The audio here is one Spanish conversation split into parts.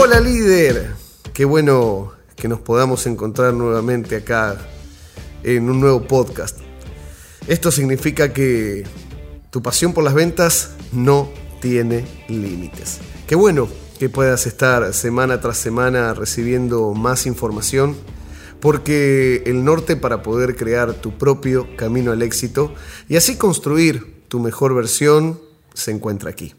Hola líder, qué bueno que nos podamos encontrar nuevamente acá en un nuevo podcast. Esto significa que tu pasión por las ventas no tiene límites. Qué bueno que puedas estar semana tras semana recibiendo más información porque el norte para poder crear tu propio camino al éxito y así construir tu mejor versión se encuentra aquí.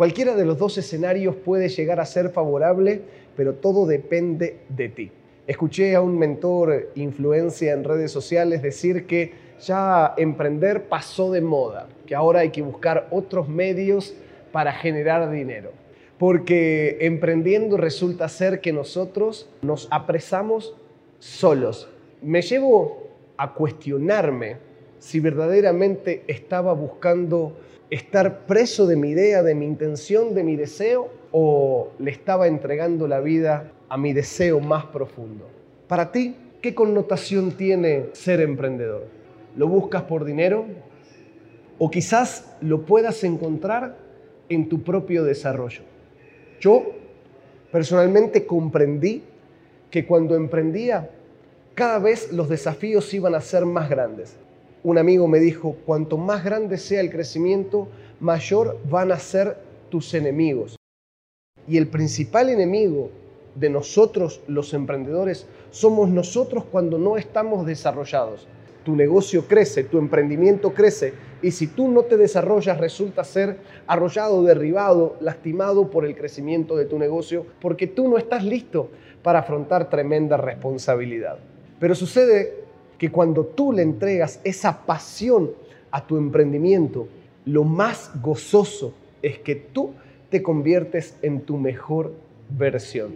Cualquiera de los dos escenarios puede llegar a ser favorable, pero todo depende de ti. Escuché a un mentor influencia en redes sociales decir que ya emprender pasó de moda, que ahora hay que buscar otros medios para generar dinero. Porque emprendiendo resulta ser que nosotros nos apresamos solos. Me llevo a cuestionarme si verdaderamente estaba buscando estar preso de mi idea, de mi intención, de mi deseo, o le estaba entregando la vida a mi deseo más profundo. Para ti, ¿qué connotación tiene ser emprendedor? ¿Lo buscas por dinero? ¿O quizás lo puedas encontrar en tu propio desarrollo? Yo personalmente comprendí que cuando emprendía, cada vez los desafíos iban a ser más grandes. Un amigo me dijo, cuanto más grande sea el crecimiento, mayor van a ser tus enemigos. Y el principal enemigo de nosotros los emprendedores somos nosotros cuando no estamos desarrollados. Tu negocio crece, tu emprendimiento crece y si tú no te desarrollas resulta ser arrollado, derribado, lastimado por el crecimiento de tu negocio porque tú no estás listo para afrontar tremenda responsabilidad. Pero sucede que cuando tú le entregas esa pasión a tu emprendimiento, lo más gozoso es que tú te conviertes en tu mejor versión.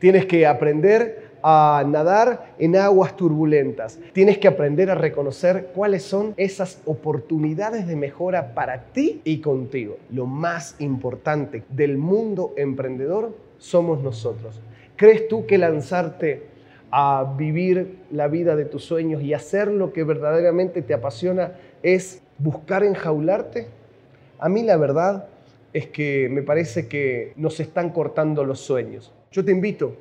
Tienes que aprender a nadar en aguas turbulentas. Tienes que aprender a reconocer cuáles son esas oportunidades de mejora para ti y contigo. Lo más importante del mundo emprendedor somos nosotros. ¿Crees tú que lanzarte a vivir la vida de tus sueños y hacer lo que verdaderamente te apasiona es buscar enjaularte? A mí la verdad es que me parece que nos están cortando los sueños. Yo te invito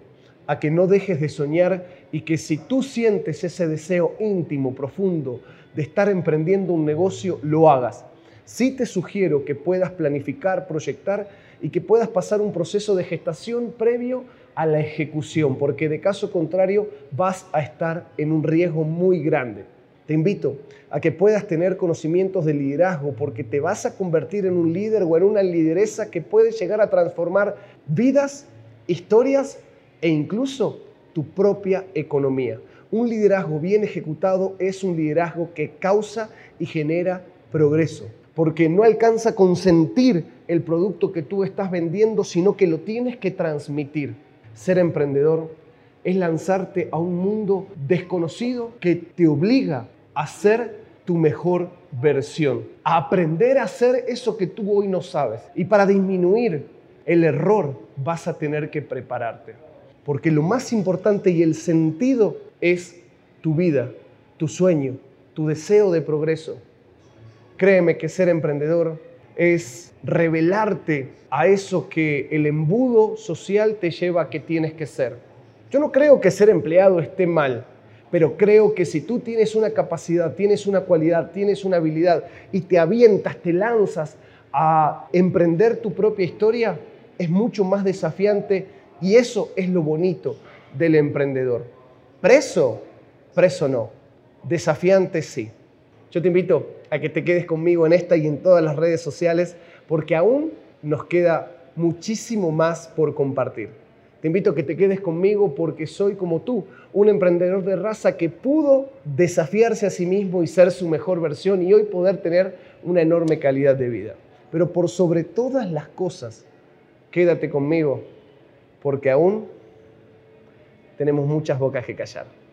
a que no dejes de soñar y que si tú sientes ese deseo íntimo, profundo de estar emprendiendo un negocio, lo hagas. Sí te sugiero que puedas planificar, proyectar y que puedas pasar un proceso de gestación previo a la ejecución, porque de caso contrario vas a estar en un riesgo muy grande. Te invito a que puedas tener conocimientos de liderazgo porque te vas a convertir en un líder o en una lideresa que puede llegar a transformar vidas, historias e incluso tu propia economía. Un liderazgo bien ejecutado es un liderazgo que causa y genera progreso, porque no alcanza a consentir el producto que tú estás vendiendo, sino que lo tienes que transmitir. Ser emprendedor es lanzarte a un mundo desconocido que te obliga a ser tu mejor versión, a aprender a hacer eso que tú hoy no sabes. Y para disminuir el error vas a tener que prepararte. Porque lo más importante y el sentido es tu vida, tu sueño, tu deseo de progreso. Créeme que ser emprendedor es revelarte a eso que el embudo social te lleva a que tienes que ser. Yo no creo que ser empleado esté mal pero creo que si tú tienes una capacidad, tienes una cualidad, tienes una habilidad y te avientas, te lanzas a emprender tu propia historia, es mucho más desafiante y eso es lo bonito del emprendedor. Preso, preso no, desafiante sí. Yo te invito a que te quedes conmigo en esta y en todas las redes sociales porque aún nos queda muchísimo más por compartir. Te invito a que te quedes conmigo porque soy como tú, un emprendedor de raza que pudo desafiarse a sí mismo y ser su mejor versión y hoy poder tener una enorme calidad de vida. Pero por sobre todas las cosas, quédate conmigo porque aún tenemos muchas bocas que callar.